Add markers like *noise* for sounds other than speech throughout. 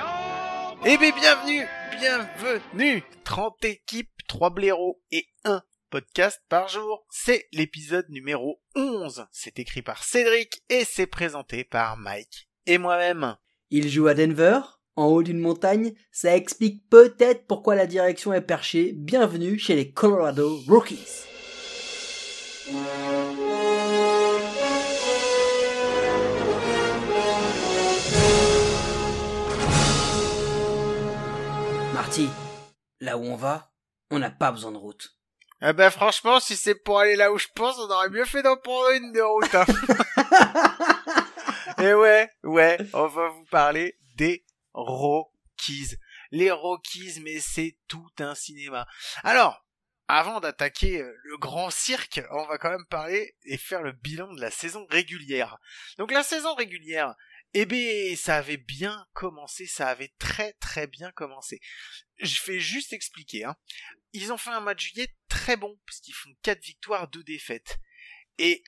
old. Eh bien, bienvenue, bienvenue 30 équipes, 3 blaireaux et 1 podcast par jour. C'est l'épisode numéro 11. C'est écrit par Cédric et c'est présenté par Mike et moi-même. Il joue à Denver, en haut d'une montagne. Ça explique peut-être pourquoi la direction est perchée. Bienvenue chez les Colorado Rockies. Marty, là où on va, on n'a pas besoin de route. Ah ben franchement, si c'est pour aller là où je pense, on aurait mieux fait d'en prendre une de route. hein. *laughs* et ouais, ouais, on va vous parler des Rockies. Les Rockies, mais c'est tout un cinéma. Alors, avant d'attaquer euh, le grand cirque, on va quand même parler et faire le bilan de la saison régulière. Donc la saison régulière, eh ben, ça avait bien commencé, ça avait très très bien commencé. Je vais juste expliquer, hein. Ils ont fait un match juillet très bon, parce qu'ils font 4 victoires, 2 défaites. Et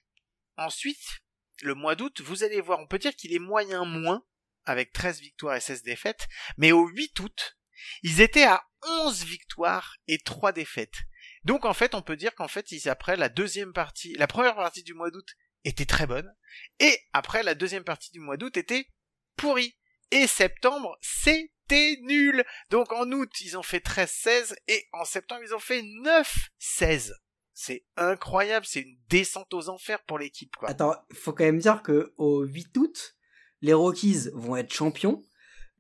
ensuite, le mois d'août, vous allez voir, on peut dire qu'il est moyen moins, avec 13 victoires et 16 défaites, mais au 8 août, ils étaient à 11 victoires et 3 défaites. Donc en fait, on peut dire qu'en fait, ils, après la deuxième partie, la première partie du mois d'août était très bonne, et après la deuxième partie du mois d'août était pourrie. Et septembre, c'était nul. Donc en août, ils ont fait 13-16 et en septembre, ils ont fait 9-16. C'est incroyable, c'est une descente aux enfers pour l'équipe, quoi. Attends, faut quand même dire que au 8 août, les Rockies vont être champions.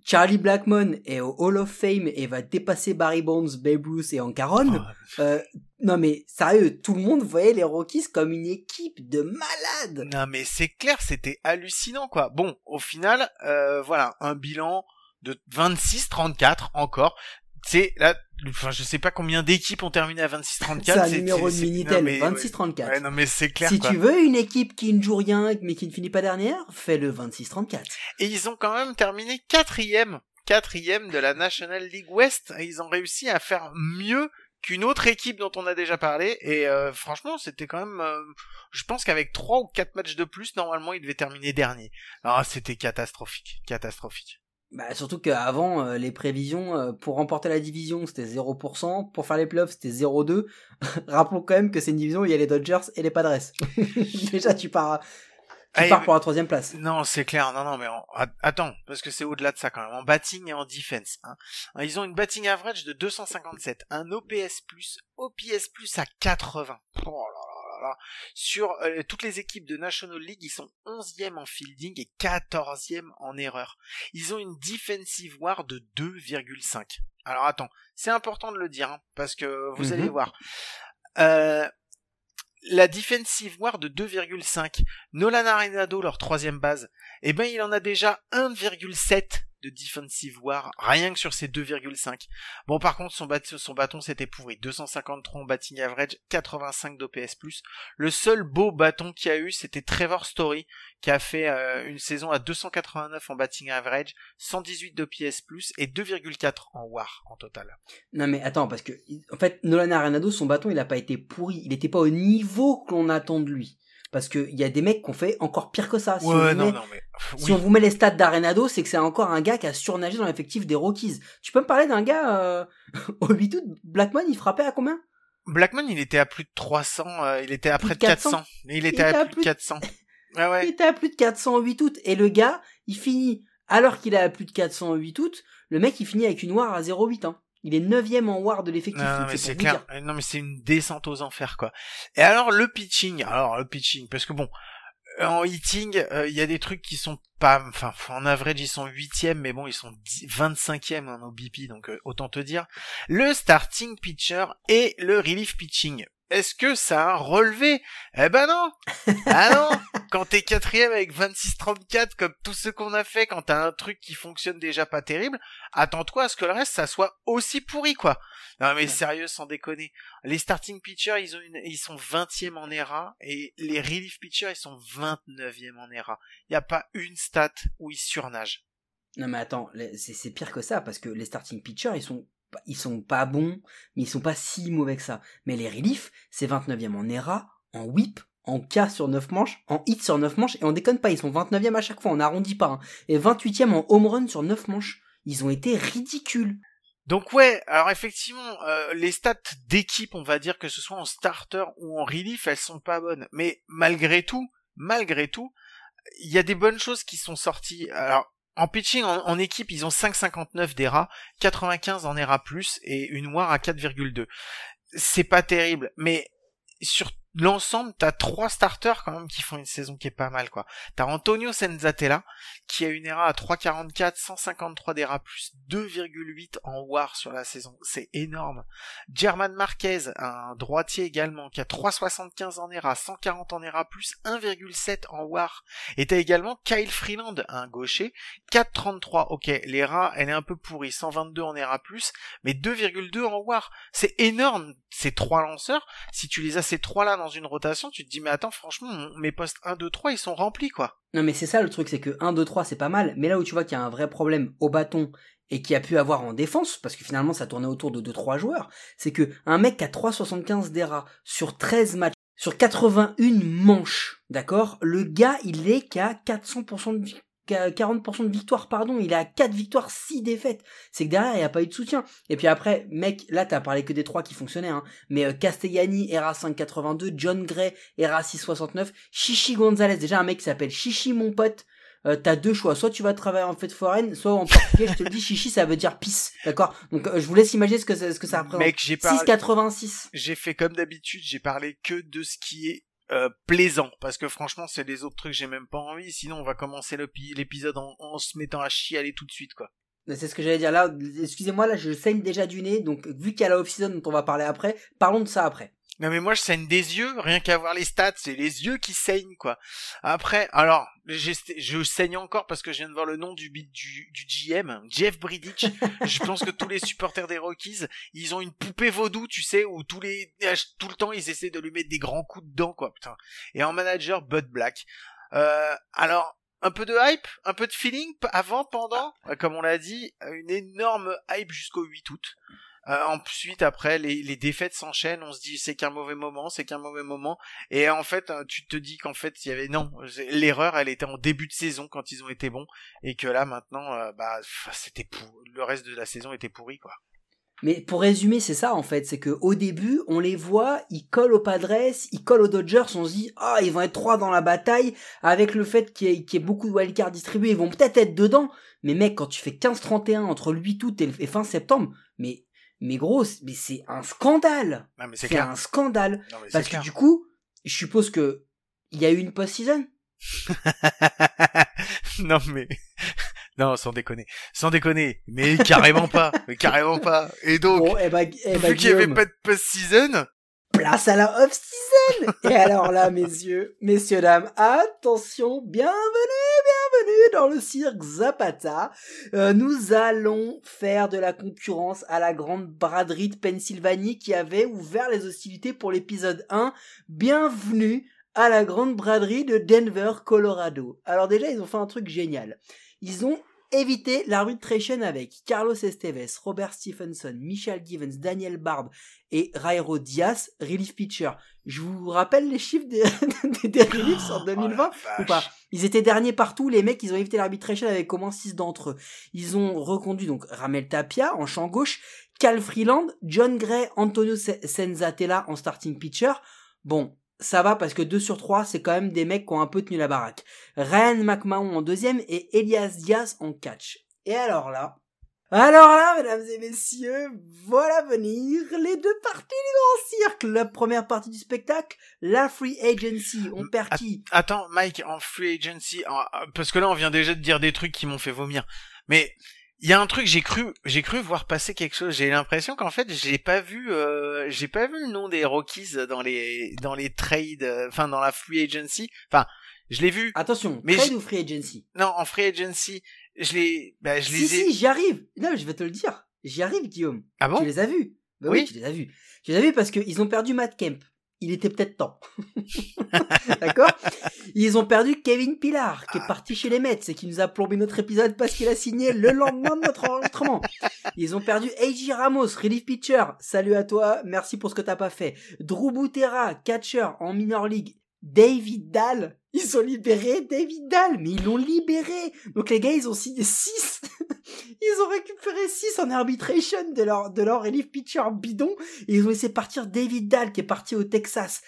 Charlie Blackmon est au Hall of Fame et va dépasser Barry Bonds, Babe Ruth et Ancaron. Euh, non mais sérieux, tout le monde voyait les Rockies comme une équipe de malades. Non mais c'est clair, c'était hallucinant quoi. Bon, au final, euh, voilà, un bilan de 26-34 encore. C'est là, enfin je sais pas combien d'équipes ont terminé à 26-34. C'est un numéro de Minitel, non, mais- 26-34. Ouais, non mais c'est clair si quoi. tu veux une équipe qui ne joue rien mais qui ne finit pas dernière, fais le 26-34. Et ils ont quand même terminé quatrième, quatrième de la National League West. Et ils ont réussi à faire mieux qu'une autre équipe dont on a déjà parlé. Et euh, franchement, c'était quand même. euh, je pense qu'avec trois ou quatre matchs de plus, normalement, ils devaient terminer dernier. Ah, c'était catastrophique, catastrophique. Bah, surtout qu'avant, euh, les prévisions, euh, pour remporter la division, c'était 0%, pour faire les playoffs, c'était 0,2. *laughs* Rappelons quand même que c'est une division où il y a les Dodgers et les Padres. *laughs* Déjà, tu pars, tu pars pour la troisième place. Non, c'est clair. Non, non, mais attends, parce que c'est au-delà de ça quand même. En batting et en defense. Hein. Ils ont une batting average de 257, un OPS plus, OPS plus à 80. Oh là là. Sur euh, toutes les équipes de National League, ils sont 11e en fielding et 14e en erreur. Ils ont une defensive war de 2,5. Alors attends, c'est important de le dire, hein, parce que vous Mhm. allez voir. Euh, la defensive war de 2,5. Nolan Arenado, leur troisième base, eh ben il en a déjà 1,7 de defensive war, rien que sur ces 2,5. Bon par contre son, son bâton c'était pourri, 253 en batting average, 85 d'OPS+. Le seul beau bâton qu'il a eu c'était Trevor Story, qui a fait euh, une saison à 289 en batting average, 118 d'OPS+, et 2,4 en war en total. Non mais attends, parce que, en fait, Nolan Arenado, son bâton, il a pas été pourri. Il était pas au niveau que l'on attend de lui. Parce que il y a des mecs qui ont fait encore pire que ça. Si, on, ouais, vous non, met, non, mais... si on vous met les stats d'Arenado, c'est que c'est encore un gars qui a surnagé dans l'effectif des Rockies. Tu peux me parler d'un gars, euh, *laughs* au 8 août, Blackman, il frappait à combien? Blackman, il était à plus de 300, euh, il était à près de de 400. *laughs* Il était à, plus de 400. Ah Il ouais. était à plus de 400 au 8 août. Et le gars, il finit, alors qu'il est à plus de 400 au 8 août, le mec, il finit avec une war à 0,8. Hein. Il est 9 en war de l'effectif. Non, mais c'est clair. dire. Euh, Non, mais c'est une descente aux enfers, quoi. Et alors, le pitching. Alors, le pitching. Parce que bon, en hitting, euh, il y a des trucs qui sont pas, enfin, en average, ils sont huitièmes, mais bon, ils sont 10 25e en OBP, donc euh, autant te dire. Le starting pitcher et le relief pitching. Est-ce que ça a un relevé? Eh ben non Ah non *laughs* Quand t'es quatrième avec 26-34, comme tous ceux qu'on a fait, quand t'as un truc qui fonctionne déjà pas terrible, attends-toi à ce que le reste, ça soit aussi pourri, quoi. Non mais sérieux, sans déconner. Les starting pitchers, ils ont une, ils sont 20e en ERA, et les relief pitchers, ils sont 29e en ERA. Y a pas une stat où ils surnagent. Non mais attends, c'est pire que ça parce que les starting pitchers ils sont ils sont pas bons, mais ils sont pas si mauvais que ça. Mais les reliefs, c'est 29e en ERA, en whip, en K sur 9 manches, en hit sur 9 manches et on déconne pas, ils sont 29e à chaque fois, on arrondit pas hein. et 28e en home run sur 9 manches. Ils ont été ridicules. Donc ouais, alors effectivement, euh, les stats d'équipe, on va dire que ce soit en starter ou en relief, elles sont pas bonnes. Mais malgré tout, malgré tout, il y a des bonnes choses qui sont sorties. Alors en pitching, en, équipe, ils ont 5,59 d'ERA, 95 en ERA+, et une WAR à 4,2. C'est pas terrible, mais sur l'ensemble, t'as trois starters quand même qui font une saison qui est pas mal, quoi. T'as Antonio Senzatella, qui a une ERA à 3,44, 153 d'ERA+, 2,8 en WAR sur la saison. C'est énorme. German Marquez, un droitier également, qui a 3,75 en ERA, 140 en ERA+, 1,7 en WAR. Et t'as également Kyle Freeland, un gaucher, 4,33. Ok, l'ERA, elle est un peu pourrie, 122 en ERA+, mais 2,2 en WAR. C'est énorme, ces trois lanceurs. Si tu les as ces trois-là dans une rotation, tu te dis, mais attends, franchement, mes postes 1, 2, 3, ils sont remplis, quoi. Non mais c'est ça le truc, c'est que 1, 2, 3 c'est pas mal, mais là où tu vois qu'il y a un vrai problème au bâton et qui a pu avoir en défense, parce que finalement ça tournait autour de 2-3 joueurs, c'est que un mec qui a 3,75 d'ERA sur 13 matchs, sur 81 manches, d'accord Le gars il est qu'à 400% de vi- qu'à 40% de victoire, pardon, il à 4 victoires, 6 défaites. C'est que derrière il n'y a pas eu de soutien. Et puis après, mec, là t'as parlé que des trois qui fonctionnaient, hein, mais euh, Castellani, ERA 5,82, John Gray, ERA 6,69, Chichi Gonzalez, déjà un mec qui s'appelle Chichi mon pote, euh, t'as deux choix, soit tu vas travailler en fête foraine, soit en portugais, je te le dis, Chichi ça veut dire pisse, d'accord? Donc euh, je vous laisse imaginer ce que, ça- ce que ça représente. Mec, j'ai parlé... 6,86. j'ai fait comme d'habitude, j'ai parlé que de ce qui est euh, plaisant, parce que franchement, c'est les autres trucs, j'ai même pas envie, sinon on va commencer l'épi- l'épisode en, se mettant à chialer tout de suite, quoi. C'est ce que j'allais dire là, excusez-moi, là je saigne déjà du nez, donc vu qu'il y a la off-season dont on va parler après, parlons de ça après. Non mais moi je saigne des yeux, rien qu'à voir les stats, c'est les yeux qui saignent quoi. Après, alors, je saigne encore parce que je viens de voir le nom du du, du GM, Jeff Bridich. *laughs* je pense que tous les supporters des Rockies, ils ont une poupée vaudou, tu sais, où tous les tout le temps ils essaient de lui mettre des grands coups dedans quoi, putain. Et en manager Bud Black. Euh, alors un peu de hype, un peu de feeling avant, pendant, comme on l'a dit, une énorme hype jusqu'au 8 août. Euh, ensuite, après, les, les défaites s'enchaînent. On se dit c'est qu'un mauvais moment, c'est qu'un mauvais moment. Et en fait, euh, tu te dis qu'en fait, il y avait non, l'erreur, elle était en début de saison quand ils ont été bons, et que là maintenant, euh, bah, c'était pour le reste de la saison était pourri quoi. Mais pour résumer, c'est ça en fait, c'est que au début, on les voit, ils collent aux Padres, ils collent aux Dodgers, on se dit ah ils vont être trois dans la bataille, avec le fait qu'il y, y ait beaucoup de wildcards distribués, ils vont peut-être être dedans. Mais mec, quand tu fais 15-31 entre le 8 août et fin septembre, mais mais gros, mais c'est un scandale. C'est un scandale. Non, mais c'est Parce que clair. du coup, je suppose que il y a eu une post-season. *laughs* non mais *laughs* non sans déconner, sans déconner, mais carrément pas, mais carrément pas. Et donc, Bon, eh ben, eh ben, vu qu'il y avait pas de post-season, place à la off-season Et alors là, *laughs* messieurs, messieurs, dames, attention, bienvenue, bienvenue dans le cirque Zapata. Euh, nous allons faire de la concurrence à la grande braderie de Pennsylvanie qui avait ouvert les hostilités pour l'épisode 1. Bienvenue à la grande braderie de Denver, Colorado. Alors déjà, ils ont fait un truc génial. Ils ont évité l'arbitration avec Carlos Esteves, Robert Stephenson, Michel Givens, Daniel Barb et Rairo Diaz, relief pitcher. Je vous rappelle les chiffres des, *laughs* des, des reliefs en 2020 Oh la ou pas? Ils étaient derniers partout, les mecs, ils ont évité l'arbitration avec au moins 6 d'entre eux. Ils ont reconduit donc Ramel Tapia en champ gauche, Cal Freeland, John Gray, Antonio Se- Senzatella en starting pitcher. Bon, ça va parce que 2 sur 3, c'est quand même des mecs qui ont un peu tenu la baraque. Ryan McMahon en deuxième et Elias Diaz en catch. Et alors là, alors là, mesdames et messieurs, voilà venir les deux parties du grand cirque. La première partie du spectacle, la free agency. On perd qui? Attends, Mike, en free agency, en- parce que là on vient déjà de dire des trucs qui m'ont fait vomir. Mais il y a un truc j'ai cru j'ai cru voir passer quelque chose j'ai l'impression qu'en fait j'ai pas vu euh, j'ai pas vu le nom des Rockies dans les dans les trades euh, enfin dans la free agency enfin je l'ai vu Attention, Mais trade ou free agency? Non en free agency je l'ai bah, je les Si, ai si, j'y arrive. Non, je vais te le dire. J'y arrive, Guillaume. ah bon? Tu les as vus bah oui. Oui. tu les as vus. Tu les as vus parce qu'ils ont perdu Matt Kemp. Il était peut-être temps. *laughs* D'accord? Ils ont perdu Kevin Pillar, qui est parti chez les Mets et qui nous a plombé notre épisode parce qu'il a signé le lendemain de notre enregistrement. Ils ont perdu AJ Ramos, relief pitcher. Salut à toi, merci pour ce que t'as pas fait. Drew Butera, catcher en minor league. David Dahl, ils ont libéré David Dahl, mais ils l'ont libéré. Donc les gars, ils ont signé 6. *laughs* ils ont récupéré 6 en arbitration de leur, de leur relief pitcher bidon. Et ils ont laissé partir David Dahl, qui est parti au Texas.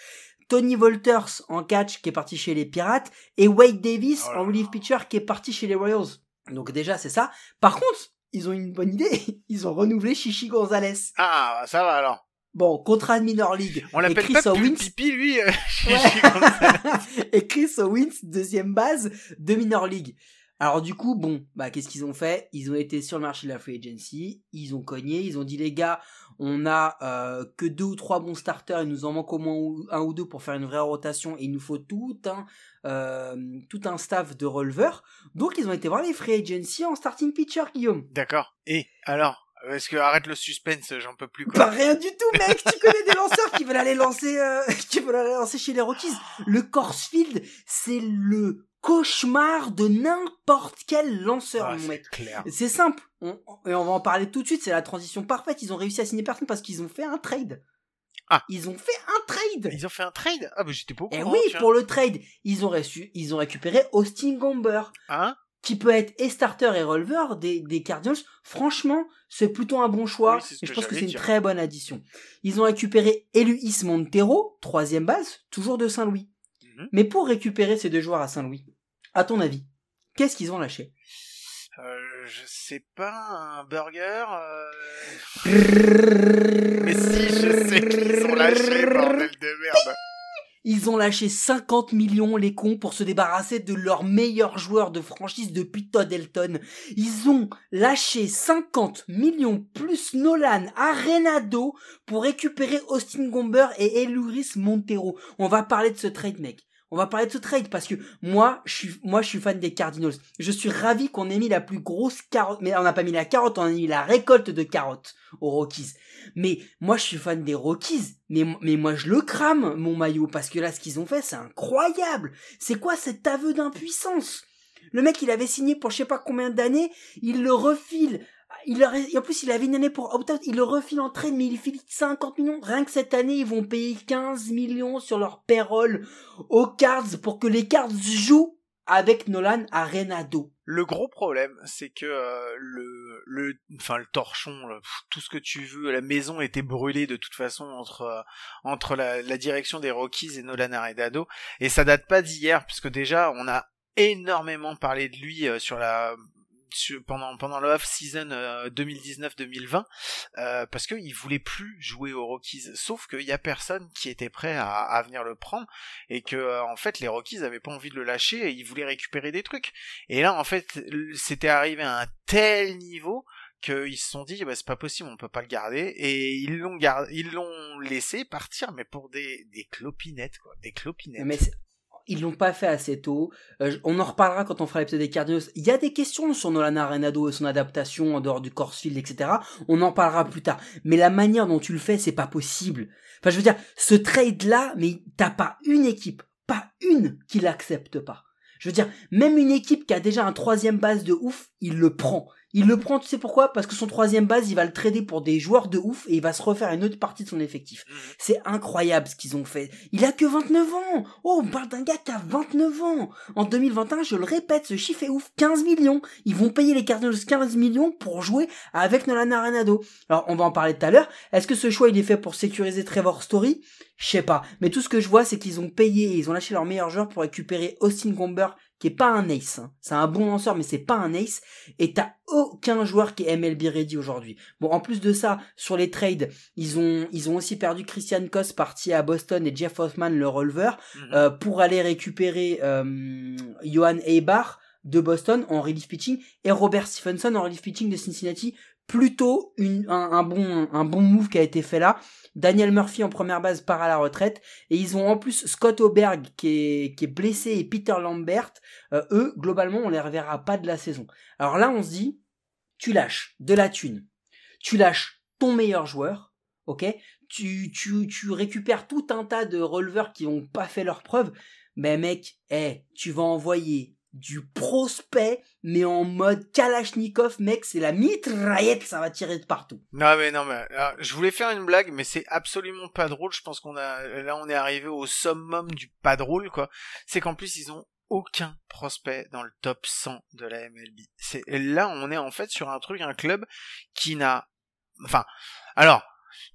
Tony Walters en catch, qui est parti chez les Pirates. Et Wade Davis Oh en relief pitcher, qui est parti chez les Royals. Donc déjà, c'est ça. Par contre, ils ont une bonne idée. *laughs* Ils ont renouvelé Chichi Gonzalez. ah ça va alors Bon, contrat de minor league. on l'appelle Chris pas Owens, pipi lui euh, *laughs* Ouais. *laughs* et Chris Owens, deuxième base de Minor League. Alors du coup, bon, bah qu'est-ce qu'ils ont fait? Ils ont été sur le marché de la free agency, ils ont cogné, ils ont dit les gars, on a euh, que deux ou trois bons starters, il nous en manque au moins un ou deux pour faire une vraie rotation, et il nous faut tout un euh, tout un staff de releveurs. Donc ils ont été voir les free agency en starting pitcher, Guillaume. d'accord et alors? Est-ce que arrête le suspense j'en peux plus quoi Pas rien du tout, mec. Tu connais des lanceurs qui veulent aller lancer, euh, *laughs* qui veulent aller lancer chez les Rockies. Le Coors Field, c'est le cauchemar de n'importe quel lanceur, Ah, mon c'est mec. C'est simple. On- et on va en parler tout de suite. C'est la transition parfaite. Ils ont réussi à signer personne parce qu'ils ont fait un trade. Ah. Ils ont fait un trade. ils ont fait un trade? Ah bah j'étais pas au Et courant oui, tiens. pour le trade, ils ont reçu, ils ont récupéré Austin Gomber hein? Qui peut être et starter et releveur des, des Cardinals. Franchement, c'est plutôt un bon choix. Oui, et je pense que c'est une très bonne addition. Ils ont récupéré Eluis Montero, troisième base, toujours de Saint-Louis. Mhm. Mais pour récupérer ces deux joueurs à Saint-Louis, à ton avis, qu'est-ce qu'ils ont lâché? Euh, je sais pas, un burger. euh, *laughs* Mais si, je sais qu'ils ont lâché, bordel de merde. Ils ont lâché 50 millions les cons pour se débarrasser de leur meilleur joueur de franchise depuis Todd Elton. Ils ont lâché 50 millions plus Nolan Arenado pour récupérer Austin Gomber et Eluris Montero. On va parler de ce trade, mec. On va parler de ce trade parce que moi, je suis, moi, je suis fan des Cardinals. Je suis ravi qu'on ait mis la plus grosse carotte, mais on n'a pas mis la carotte, on a mis la récolte de carottes aux Rockies. Mais moi, je suis fan des Rockies. Mais, mais moi, je le crame, mon maillot, parce que là, ce qu'ils ont fait, c'est incroyable. C'est quoi cet aveu d'impuissance? Le mec, il avait signé pour je sais pas combien d'années, il le refile. En plus, il avait une année pour opt-out, il le refile en trade, mais il file 50 millions. Rien que cette année, ils vont payer 15 millions sur leur payroll aux Cards pour que les Cards jouent avec Nolan Arenado. Le gros problème, c'est que euh, le, enfin le torchon, tout ce que tu veux, la maison était brûlée de toute façon entre euh, entre la, direction des Rockies et Nolan Arenado, et ça date pas d'hier, puisque déjà on a énormément parlé de lui euh, sur la pendant pendant le off season 2019-2020 euh, parce qu'il voulait plus jouer aux Rockies. Sauf qu'il y a personne qui était prêt à, venir le prendre et que euh, en fait les Rockies avaient pas envie de le lâcher et ils voulaient récupérer des trucs. Et là en fait c'était arrivé à un tel niveau qu'ils se sont dit bah, c'est pas possible on peut pas le garder. Et ils l'ont ils l'ont laissé partir mais pour des des clopinettes quoi des clopinettes ils l'ont pas fait assez tôt. Euh, on en reparlera quand on fera l'épisode des Cardinals. Il y a des questions sur Nolan Arenado et son adaptation en dehors du Coors Field, etc. On en parlera plus tard. Mais la manière dont tu le fais, c'est pas possible. Enfin, je veux dire, ce trade-là, mais t'as pas une équipe, pas une qui l'accepte pas. Je veux dire, même une équipe qui a déjà un troisième base de ouf, il le prend. Il le prend, tu sais pourquoi? Parce que son troisième base, il va le trader pour des joueurs de ouf et il va se refaire une autre partie de son effectif. Mhm. C'est incroyable ce qu'ils ont fait. Il a que 29 ans. Oh, on parle d'un gars qui a 29 ans. En 2021, je le répète, ce chiffre est ouf. 15 millions. Ils vont payer les Cardinals 15 millions pour jouer avec Nolan Arenado. Alors, on va en parler tout à l'heure. Est-ce que ce choix, il est fait pour sécuriser Trevor Story? Je sais pas. Mais tout ce que je vois, c'est qu'ils ont payé et ils ont lâché leur meilleur joueur pour récupérer Austin Gomber, qui est pas un ace. hein. C'est un bon lanceur, mais c'est pas un ace. Et t'as aucun joueur qui est MLB ready aujourd'hui. Bon, en plus de ça, sur les trades, ils ont, ils ont aussi perdu Christian Koss parti à Boston et Jeff Hoffman le releveur Mhm. euh, pour aller récupérer euh, Johan Eibar de Boston en relief pitching et Robert Stephenson en relief pitching de Cincinnati. Plutôt un, bon, un move qui a été fait là. Daniel Murphy en première base part à la retraite et ils ont en plus Scott Oberg qui est, blessé et Peter Lambert. Euh, eux, globalement, on les reverra pas de la saison. Alors là, on se dit, tu lâches de la thune, tu lâches ton meilleur joueur, ok? Tu, tu, tu récupères tout un tas de releveurs qui n'ont pas fait leur preuve, mais mec, tu vas envoyer du prospect, mais en mode Kalachnikov, mec, c'est la mitraillette, ça va tirer de partout. Non mais non mais alors, je voulais faire une blague, mais c'est absolument pas drôle. Je pense qu'on a là on est arrivé au summum du pas drôle quoi. C'est qu'en plus ils ont aucun prospect dans le top 100 de la MLB. C'est là on est en fait sur un truc, un club qui n'a, enfin, alors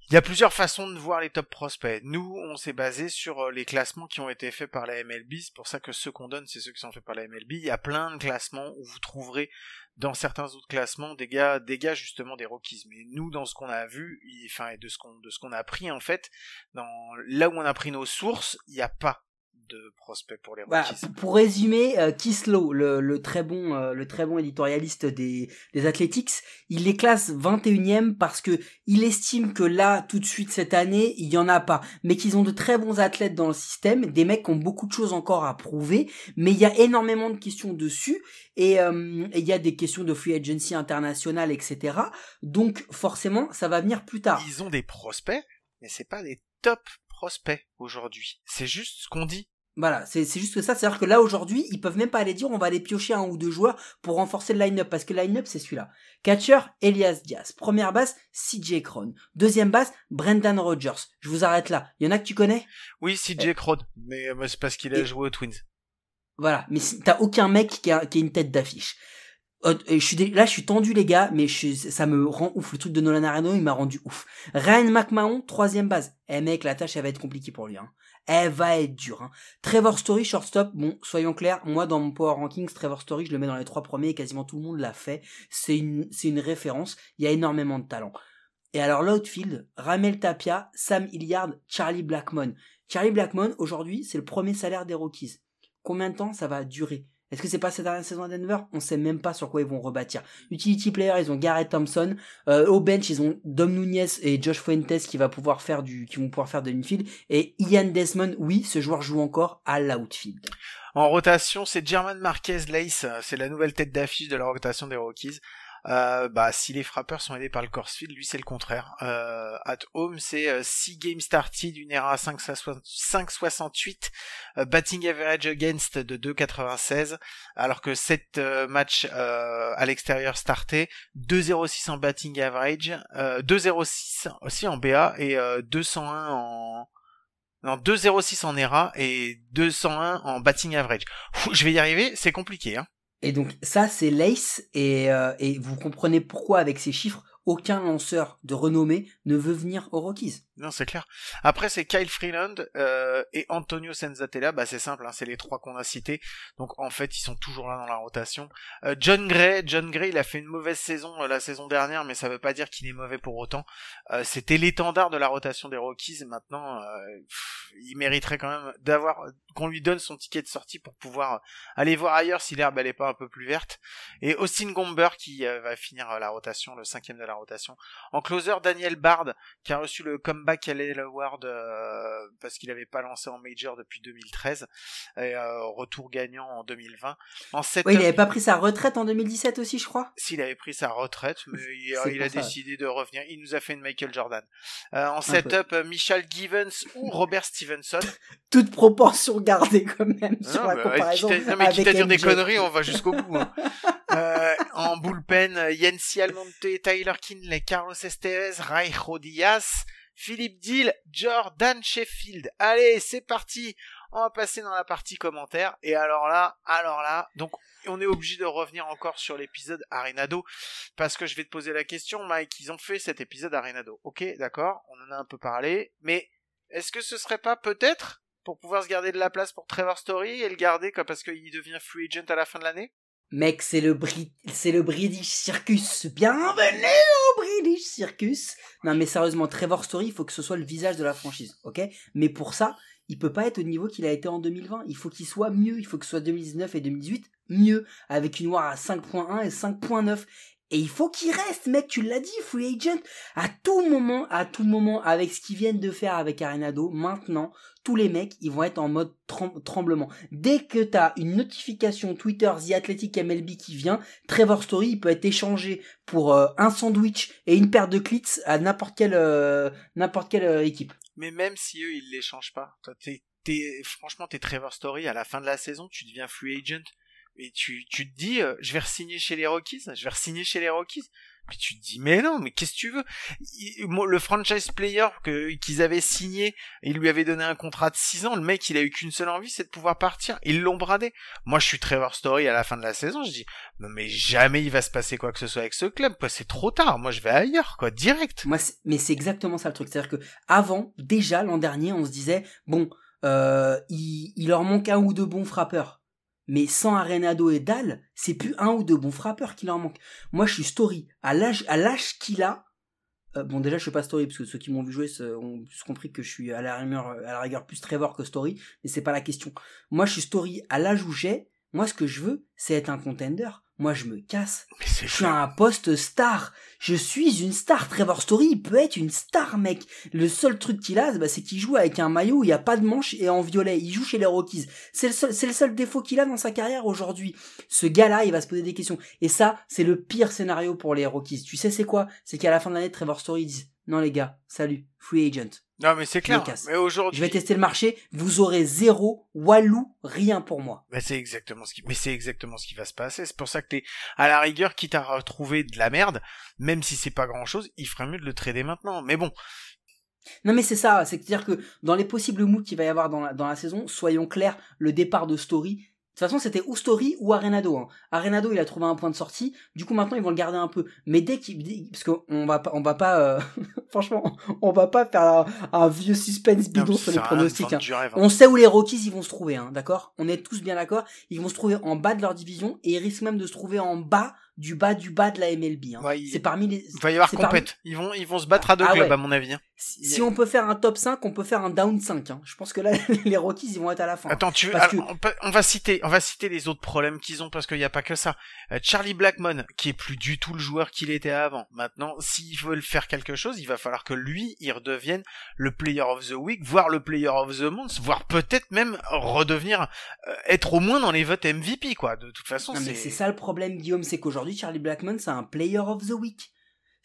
il y a plusieurs façons de voir les top prospects. Nous, on s'est basé sur euh, les classements qui ont été faits par la MLB. C'est pour ça que ceux qu'on donne, c'est ceux qui sont faits par la MLB. Il y a plein de classements où vous trouverez dans certains autres classements des gars, des justement des Rockies. Mais nous, dans ce qu'on a vu, enfin, et de ce qu'on, de ce qu'on a pris en fait, dans là où on a pris nos sources, il n'y a pas de prospects pour les Voilà, pour résumer, euh, Kislow, le, le très bon, euh, le très bon éditorialiste des, des Athletics, il les classe 21e parce que il estime que là, tout de suite cette année, il y en a pas, mais qu'ils ont de très bons athlètes dans le système, des mecs qui ont beaucoup de choses encore à prouver, mais il y a énormément de questions dessus et euh, il y a des questions de free agency internationale, etc. Donc forcément, ça va venir plus tard. Ils ont des prospects, mais c'est pas des top prospects aujourd'hui. C'est juste ce qu'on dit. Voilà, c'est c'est juste que ça, c'est-à-dire que là aujourd'hui, ils peuvent même pas aller dire on va aller piocher un ou deux joueurs pour renforcer le line-up parce que le line-up c'est celui-là. Catcher, Elias Diaz. Première base, CJ Cron. Deuxième base, Brendan Rodgers. Je vous arrête là. Il y en a que tu connais? Oui, CJ Crowd, mais euh, c'est parce qu'il a Et- joué aux Twins. Voilà, mais t'as aucun mec qui a, qui a une tête d'affiche. Euh, je suis là, je suis tendu les gars, mais je, suis- ça me rend ouf. Le truc de Nolan Arenado, il m'a rendu ouf. Ryan McMahon, troisième base. Eh mec, la tâche, elle va être compliquée pour lui. Hein. Elle va être dure. Hein. Trevor Story, shortstop. Bon, soyons clairs, moi dans mon Power Rankings, Trevor Story, je le mets dans les trois premiers. et Quasiment tout le monde l'a fait. C'est une, référence. Il y a énormément de talent. Et alors l'outfield, Ramel Tapia, Sam Hilliard, Charlie Blackmon. Charlie Blackmon, aujourd'hui, c'est le premier salaire des Rockies. Combien de temps ça va durer? Est-ce que c'est pas cette dernière saison à Denver? On sait même pas sur quoi ils vont rebâtir. Utility player, ils ont Garrett Thompson. Euh, au bench, ils ont Dom Nunez et Josh Fuentes qui va pouvoir faire du, qui vont pouvoir faire de l'infield. Et Ian Desmond, oui, ce joueur joue encore à l'outfield. En rotation, c'est German Marquez Lace, c'est la nouvelle tête d'affiche de la rotation des Rockies. Euh, bah, si les frappeurs sont aidés par le Corsfield, lui c'est le contraire. Euh, at home, c'est 6 games started, une ERA 5,68, euh, batting average against de 2,96, alors que 7 matchs euh, à l'extérieur startés, 2,06 en batting average, euh, 2,06 aussi en BA et euh, 201 en non, 2,06 en ERA et 201 en batting average. Je vais y arriver, c'est compliqué. Hein. Et donc ça, c'est Lace, et, euh, et vous comprenez pourquoi avec ces chiffres, aucun lanceur de renommée ne veut venir aux Rockies. Non, c'est clair. Après, c'est Kyle Freeland euh, et Antonio Senzatella. Bah, c'est simple, hein, c'est les trois qu'on a cités. Donc, en fait, ils sont toujours là dans la rotation. Euh, John Gray, John Gray, il a fait une mauvaise saison euh, la saison dernière, mais ça veut pas dire qu'il est mauvais pour autant. C'était l'étendard de la rotation des Rockies. Maintenant, il mériterait quand même d'avoir qu'on lui donne son ticket de sortie pour pouvoir aller voir ailleurs si l'herbe elle est pas un peu plus verte. Et Austin Gomber qui va finir la rotation, le cinquième de la rotation. En closer, Daniel Bard qui a reçu le comeback LL Award euh, parce qu'il n'avait pas lancé en major depuis 2013 et euh, retour gagnant en 2020. En setup, Ouais, il avait pas pris sa retraite en 2017 aussi, je crois. s'il avait pris sa retraite, mais *laughs* il, a ça. décidé de revenir. Il nous a fait une Michael Jordan. Euh, en setup, euh, Michel Givens ou Robert Stevenson. *laughs* Toute proportion gardée quand même sur la mais, quitte à- non, mais avec quitte à dire des conneries, on va jusqu'au bout. hein. *laughs* Euh, en bullpen, Yancy Almonte, Tyler Kinley, Carlos Estevez, Raijo Diaz, Philippe Dill, Jordan Sheffield. Allez, c'est parti. On va passer dans la partie commentaires. Et alors là, alors là, donc on est obligé de revenir encore sur l'épisode Arenado parce que je vais te poser la question, Mike. Ils ont fait cet épisode Arenado. Ok, d'accord, on en a un peu parlé, mais est-ce que ce serait pas peut-être pour pouvoir se garder de la place pour Trevor Story et le garder parce qu'il devient free agent à la fin de l'année? Mec, c'est le Brit, c'est le British Circus. Bienvenue au British Circus. Non, mais sérieusement, Trevor Story, il faut que ce soit le visage de la franchise, ok? Mais pour ça, il peut pas être au niveau qu'il a été en 2020. Il faut qu'il soit mieux. Il faut que ce soit 2019 et 2018 mieux. Avec une War à 5.1 et 5.9. Et il faut qu'il reste, mec, tu l'as dit, free agent. À tout moment, à tout moment, avec ce qu'ils viennent de faire avec Arenado, maintenant, tous les mecs, ils vont être en mode tremblement. Dès que t'as une notification Twitter The Athletic MLB qui vient, Trevor Story, il peut être échangé pour euh, un sandwich et une paire de clits à n'importe quelle, euh, n'importe euh, équipe. Mais même si eux, ils l'échangent pas, t'es, franchement, t'es Trevor Story, à la fin de la saison, tu deviens free agent et tu, tu te dis, euh, je vais re-signer chez les Rockies, je vais re-signer chez les Rockies. Puis tu te dis, mais non, mais qu'est-ce que tu veux? Le franchise player que qu'ils avaient signé, ils lui avaient donné un contrat de 6 ans, le mec, il a eu qu'une seule envie, c'est de pouvoir partir. Ils l'ont bradé. Moi, je suis Trevor Story à la fin de la saison, je dis, mais jamais il va se passer quoi que ce soit avec ce club, quoi. C'est trop tard. Moi, je vais ailleurs, quoi, direct. Moi, mais c'est exactement ça le truc. C'est-à-dire que avant, déjà l'an dernier, on se disait, bon, euh, il, il leur manque un ou deux bons frappeurs mais sans Arenado et Dal, c'est plus un ou deux bons frappeurs qu'il en manque. Moi, je suis Story. À l'âge, à l'âge qu'il a, euh, bon, déjà, je suis pas Story, parce que ceux qui m'ont vu jouer ont plus compris que je suis à la rigueur, à la rigueur plus Trevor que Story, mais c'est pas la question. Moi, je suis Story à l'âge où j'ai. Moi, ce que je veux, c'est être un contender. Moi, je me casse. je suis un poste star. Je suis une star. Trevor Story, il peut être une star, mec. Le seul truc qu'il a, bah, c'est qu'il joue avec un maillot où il n'y a pas de manche et en violet. Il joue chez les Rockies. C'est le seul, c'est le seul défaut qu'il a dans sa carrière aujourd'hui. Ce gars-là, il va se poser des questions. Et ça, c'est le pire scénario pour les Rockies. Tu sais, c'est quoi? C'est qu'à la fin de l'année, Trevor Story dit, non, les gars, salut, free agent. Non, mais c'est clair. Mais aujourd'hui. Je vais tester le marché. Vous aurez zéro, walou, rien pour moi. Mais c'est exactement ce qui, mais c'est exactement ce qui va se passer. C'est pour ça que t'es, à la rigueur, quitte à retrouver de la merde, même si c'est pas grand chose, il ferait mieux de le trader maintenant. Mais bon. Non mais c'est ça, c'est-à-dire que dans les possibles moods qu'il va y avoir dans la, dans la saison, soyons clairs, le départ de Story, toute façon, c'était ou Story ou Arenado. Hein. Arenado, il a trouvé un point de sortie. Du coup, maintenant, ils vont le garder un peu. Mais dès qu'il, parce qu'on va pas, on va pas, euh, *laughs* franchement, on va pas faire un, vieux suspense bidon sur les pronostics. Hein. On sait où les Rockies ils vont se trouver, hein, d'accord? On est tous bien d'accord. Ils vont se trouver en bas de leur division et ils risquent même de se trouver en bas du bas du bas de la MLB. Hein. c'est parmi les. Il va y avoir compète. Ils vont, ils vont se battre à deux ah clubs, à mon avis. Si, on peut faire un top 5, on peut faire un down 5. Hein. Je pense que là, *laughs* les Rockies, ils vont être à la fin. Attends, tu on, va citer, on va citer les autres problèmes qu'ils ont parce qu'il n'y a pas que ça. Euh, Charlie Blackmon, qui est plus du tout le joueur qu'il était avant. Maintenant, s'ils veulent faire quelque chose, il va falloir que lui, il redevienne le player of the week, voire le player of the month, voire peut-être même redevenir, euh, être au moins dans les votes MVP, quoi. De toute façon, c'est. c'est ça le problème, Guillaume, c'est qu'aujourd'hui, Charlie Blackmon, c'est un player of the week.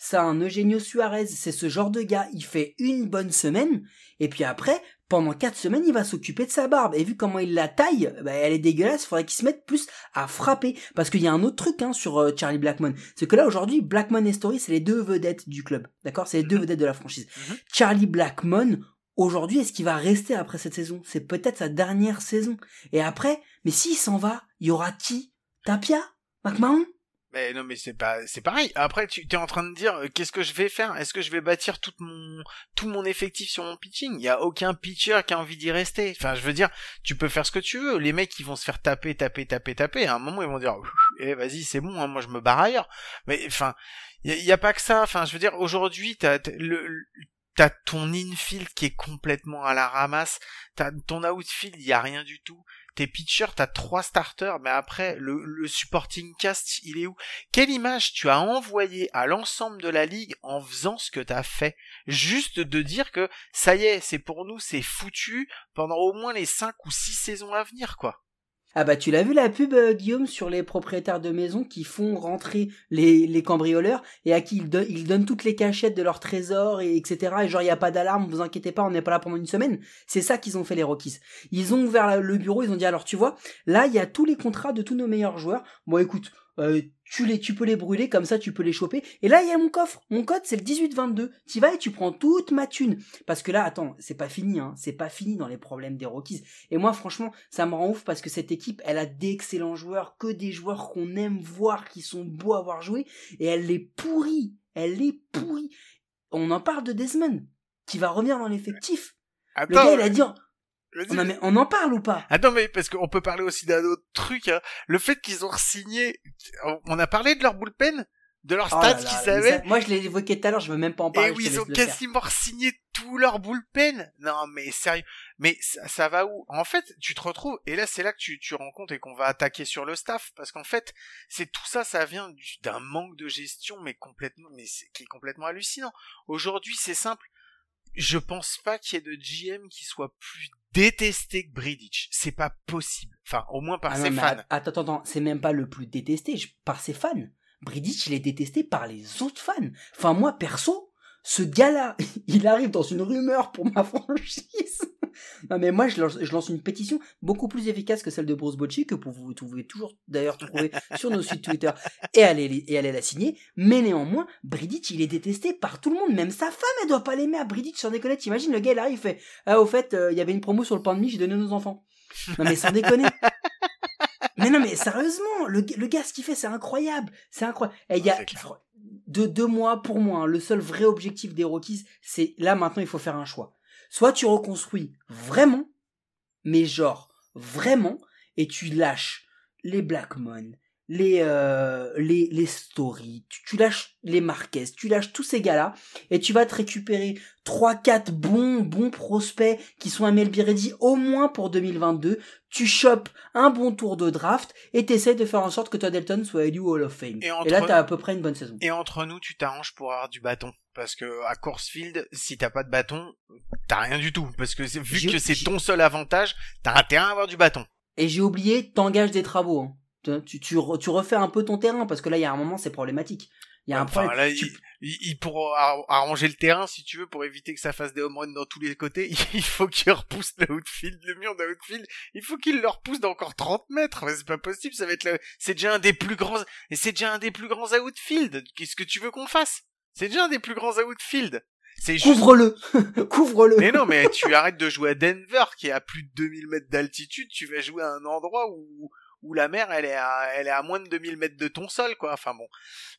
C'est un Eugenio Suarez, c'est ce genre de gars. Il fait une bonne semaine, et puis après, pendant quatre semaines, il va s'occuper de sa barbe. Et vu comment il la taille, bah, elle est dégueulasse, il faudrait qu'il se mette plus à frapper. Parce qu'il y a un autre truc hein, sur euh, Charlie Blackmon. C'est que là, aujourd'hui, Blackmon et Story, c'est les deux vedettes du club. D'accord? C'est les deux mhm. vedettes de la franchise. Mhm. Charlie Blackmon, aujourd'hui, est-ce qu'il va rester après cette saison? C'est peut-être sa dernière saison. Et après, mais s'il s'en va, il y aura qui? Tapia? McMahon? Mais non, mais c'est pas, c'est pareil. Après, tu es en train de dire, euh, qu'est-ce que je vais faire? Est-ce que je vais bâtir tout mon, tout mon effectif sur mon pitching? Il y a aucun pitcher qui a envie d'y rester. Enfin, je veux dire, tu peux faire ce que tu veux. Les mecs, ils vont se faire taper, taper, taper, taper. À un moment, ils vont dire, *laughs* eh, vas-y, c'est bon, hein, moi je me barre ailleurs. Mais enfin, il y, a pas que ça. Enfin, je veux dire, aujourd'hui, t'as t'as ton infield qui est complètement à la ramasse. T'as ton outfield, il y a rien du tout tes pitchers, t'as trois starters, mais après, le, supporting cast, il est où? Quelle image tu as envoyé à l'ensemble de la ligue en faisant ce que t'as fait? Juste de dire que ça y est, c'est pour nous, c'est foutu pendant au moins les cinq ou six saisons à venir, quoi. Ah bah tu l'as vu la pub euh, Guillaume sur les propriétaires de maisons qui font rentrer les, les cambrioleurs et à qui ils, donnent toutes les cachettes de leurs trésors et etc. Et genre il y a pas d'alarme, vous inquiétez pas, on n'est pas là pendant une semaine. C'est ça qu'ils ont fait les Rockies. Ils ont ouvert le bureau, ils ont dit alors tu vois, là il y a tous les contrats de tous nos meilleurs joueurs. Bon écoute, euh, tu les, tu peux les brûler comme ça, tu peux les choper. Et là, il y a mon coffre. Mon code, c'est le 1822. Tu vas et tu prends toute ma thune. Parce que là, attends, c'est pas fini, hein. C'est pas fini dans les problèmes des Rockies. Et moi, franchement, ça me rend ouf parce que cette équipe, elle a d'excellents joueurs, que des joueurs qu'on aime voir, qui sont beaux à voir jouer. Et elle les pourrit. Elle les pourrit. On en parle de Desmond, qui va revenir dans l'effectif. Le gars, il a dit, non, mais on en parle ou pas? Attends, mais parce qu'on peut parler aussi d'un autre truc. Hein. Le fait qu'ils ont signé, on a parlé de leur bullpen, de leurs Oh stats là, qu'ils avaient? ça- moi, je l'ai évoqué tout à l'heure, je veux même pas en Et parler. je te ils ont quasiment signé tout leur bullpen. Non, mais sérieux. Mais ça, ça va où? En fait, tu te retrouves, et là, c'est là que tu, tu rends compte et qu'on va attaquer sur le staff, parce qu'en fait, c'est tout ça, ça vient du- d'un manque de gestion, mais complètement, mais c'est, qui est complètement hallucinant. Aujourd'hui, c'est simple. Je pense pas qu'il y ait de GM qui soit plus détesté que Bridich. C'est pas possible. Enfin, au moins par Ah ses non, fans. att- Attends, attends, attends, c'est même pas le plus détesté je- par ses fans. Bridich, il est détesté par les autres fans. Enfin, moi, perso, ce gars-là, *laughs* il arrive dans une rumeur pour ma franchise. Non, mais moi, je lance, je lance une pétition beaucoup plus efficace que celle de Bruce Bocci, que vous pouvez toujours d'ailleurs trouver sur nos sites Twitter et aller, et aller la signer. Mais néanmoins, Bridich, il est détesté par tout le monde. Même sa femme, elle doit pas l'aimer à Bridich, sans déconner. T'imagines, le gars, il arrive, il fait, ah, au fait, euh, il y avait une promo sur le pain de mie, j'ai donné nos enfants. Non, mais sans déconner. Mais non, mais sérieusement, le, le gars, ce qu'il fait, c'est incroyable. C'est incroyable. Et il y a de deux mois pour moi, hein, le seul vrai objectif des Rockies, c'est là maintenant, il faut faire un choix. Soit tu reconstruis vraiment, mais genre vraiment, et tu lâches les Blackmon, les euh, les les Story, tu, tu lâches les Marquez, tu lâches tous ces gars-là, et tu vas te récupérer trois quatre bons bons prospects qui sont MLB ready au moins pour 2022. Tu chopes un bon tour de draft et t'essaies de faire en sorte que Todd Elton soit élu au Hall of Fame. Et Et, entre- là, t'as à peu près une bonne saison. Et entre nous, tu t'arranges pour avoir du bâton. Parce que à Coursefield, si t'as pas de bâton, t'as rien du tout. Parce que vu J'ai- que c'est ton seul avantage, t'as intérêt à avoir du bâton. Et j'ai oublié, t'engages des travaux. hein. Tu, tu, tu, re- tu refais un peu ton terrain parce que là, il y a un moment, c'est problématique. Il y a un Enfin, problème. là, Tu- il, il, pour ar- arranger le terrain, si tu veux, pour éviter que ça fasse des home runs dans tous les côtés, *laughs* il faut qu'il repousse le outfield, le mur de outfield. Il faut qu'il le repousse d'encore 30 mètres. C'est pas possible. Ça va être le, c'est déjà un des plus grands, et c'est déjà un des plus grands outfield. Qu'est-ce que tu veux qu'on fasse? C'est déjà un des plus grands outfield. C'est juste Couvre-le *laughs* Couvre-le Mais non, mais tu arrêtes de jouer à Denver, qui est à plus de 2000 mètres d'altitude, tu vas jouer à un endroit où, où la mer, elle est à, elle est à moins de 2000 mètres de ton sol, quoi. Enfin bon,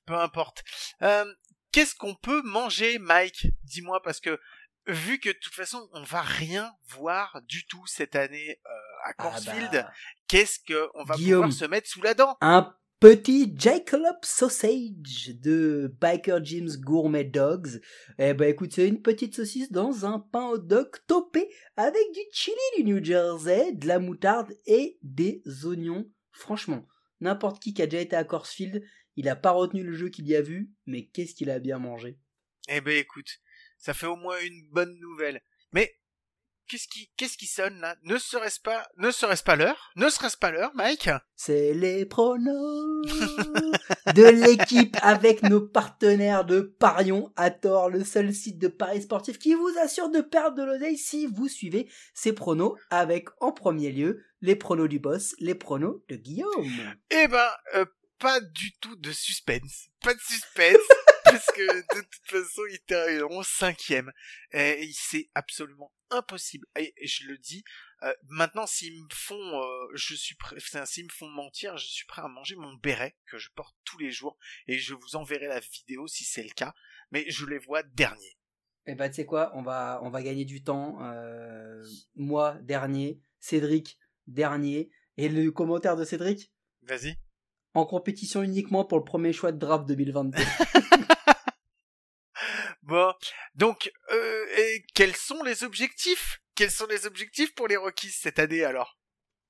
peu importe. Euh, Qu'est-ce qu'on peut manger, Mike? Dis-moi, parce que, vu que de toute façon, on va rien voir du tout cette année euh, à Ah Corsfield, bah, qu'est-ce que on va Guillaume. pouvoir se mettre sous la dent? Un petit Jacob Sausage de Biker Jim's Gourmet Dogs. Eh ben écoute, c'est une petite saucisse dans un pain hot dog topé avec du chili du New Jersey, de la moutarde et des oignons. Franchement, n'importe qui qui a déjà été à Corsfield, il a pas retenu le jeu qu'il y a vu, mais qu'est-ce qu'il a bien mangé. Eh ben écoute, ça fait au moins une bonne nouvelle. Mais qu'est-ce qui, qu'est-ce qui sonne là? Ne serait-ce pas, ne serait-ce pas l'heure? Ne serait-ce pas l'heure, Mike? C'est les pronos de l'équipe avec nos partenaires de Parion à tort, le seul site de paris sportif qui vous assure de perdre de l'oseille si vous suivez ces pronos avec en premier lieu les pronos du boss, les pronos de Guillaume. Eh ben, euh, pas du tout de suspense. Pas de suspense. Parce que de toute façon, ils termineront cinquième. Et c'est absolument impossible. Et je le dis, euh, maintenant, s'ils me font, euh, je suis prêt, s'ils me font mentir, je suis prêt à manger mon béret que je porte tous les jours. Et je vous enverrai la vidéo si c'est le cas. Mais je les vois derniers. Eh ben tu sais quoi, on va on va gagner du temps. Euh, moi dernier, Cédric dernier et le commentaire de Cédric? Vas-y. en compétition uniquement pour le premier choix de draft 2022. *laughs* Bon, donc, euh, et quels sont les objectifs? Quels sont les objectifs pour les Rockies cette année alors?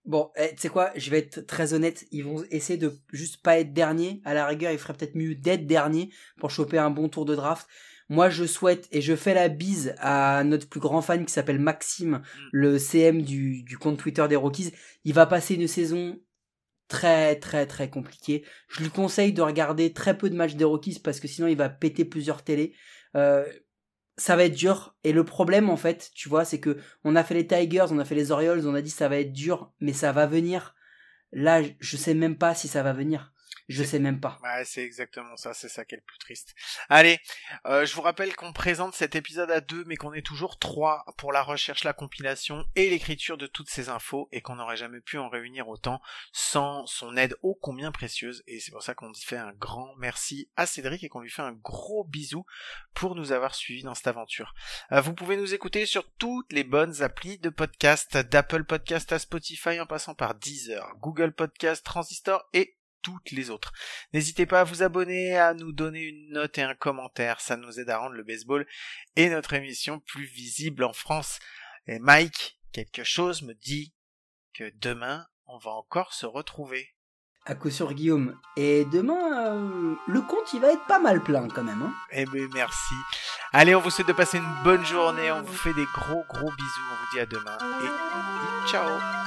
Bon, eh, tu sais quoi, je vais être très honnête, ils vont essayer de juste pas être dernier. À la rigueur, il ferait peut-être mieux d'être dernier pour choper un bon tour de draft. Moi, je souhaite et je fais la bise à notre plus grand fan qui s'appelle Maxime, le CM du, du compte Twitter des Rockies. Il va passer une saison très très très compliquée. Je lui conseille de regarder très peu de matchs des Rockies parce que sinon il va péter plusieurs télés. Euh, ça va être dur. Et le problème, en fait, tu vois, c'est que on a fait les Tigers, on a fait les Orioles, on a dit ça va être dur, mais ça va venir. Là, je sais même pas si ça va venir. Je sais même pas. Ouais, c'est exactement ça, c'est ça qui est le plus triste. Allez, euh, je vous rappelle qu'on présente cet épisode à deux, mais qu'on est toujours trois pour la recherche, la compilation et l'écriture de toutes ces infos, et qu'on n'aurait jamais pu en réunir autant sans son aide ô combien précieuse. Et c'est pour ça qu'on fait un grand merci à Cédric et qu'on lui fait un gros bisou pour nous avoir suivis dans cette aventure. Euh, vous pouvez nous écouter sur toutes les bonnes applis de podcast, d'Apple Podcast à Spotify en passant par Deezer, Google Podcast, Transistor et toutes les autres. N'hésitez pas à vous abonner, à nous donner une note et un commentaire, ça nous aide à rendre le baseball et notre émission plus visible en France. Et Mike, quelque chose me dit que demain, on va encore se retrouver. À coup sur Guillaume. Et demain, euh, le compte il va être pas mal plein quand même. Hein eh ben merci. Allez, on vous souhaite de passer une bonne journée. On vous fait des gros gros bisous. On vous dit à demain et ciao.